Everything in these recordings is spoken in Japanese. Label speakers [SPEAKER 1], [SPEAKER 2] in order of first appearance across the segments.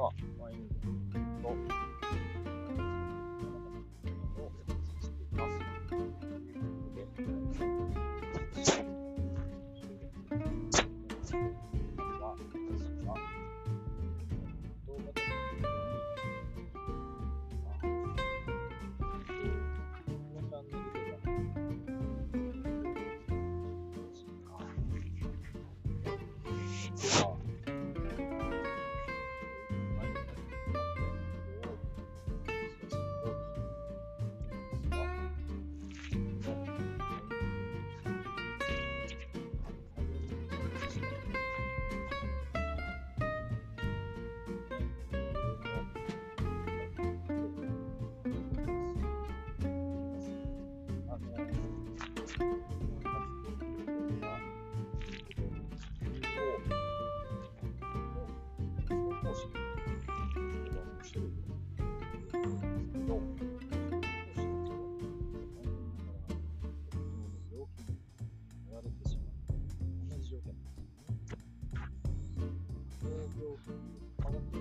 [SPEAKER 1] は、ワインと、をしています。ということで、は、私は、動画でこの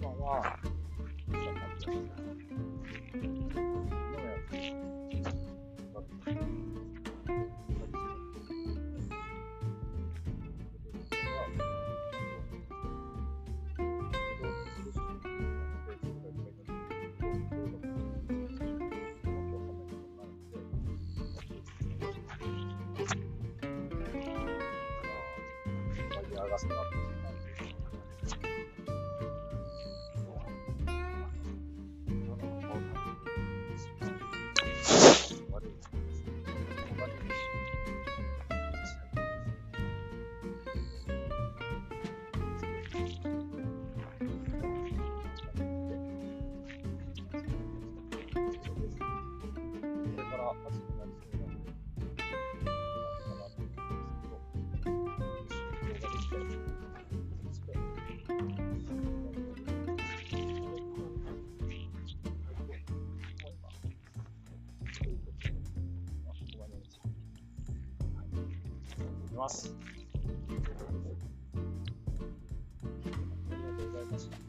[SPEAKER 1] 今は、こんな感じです الاصغر Thank you. ます。ありがとうございました。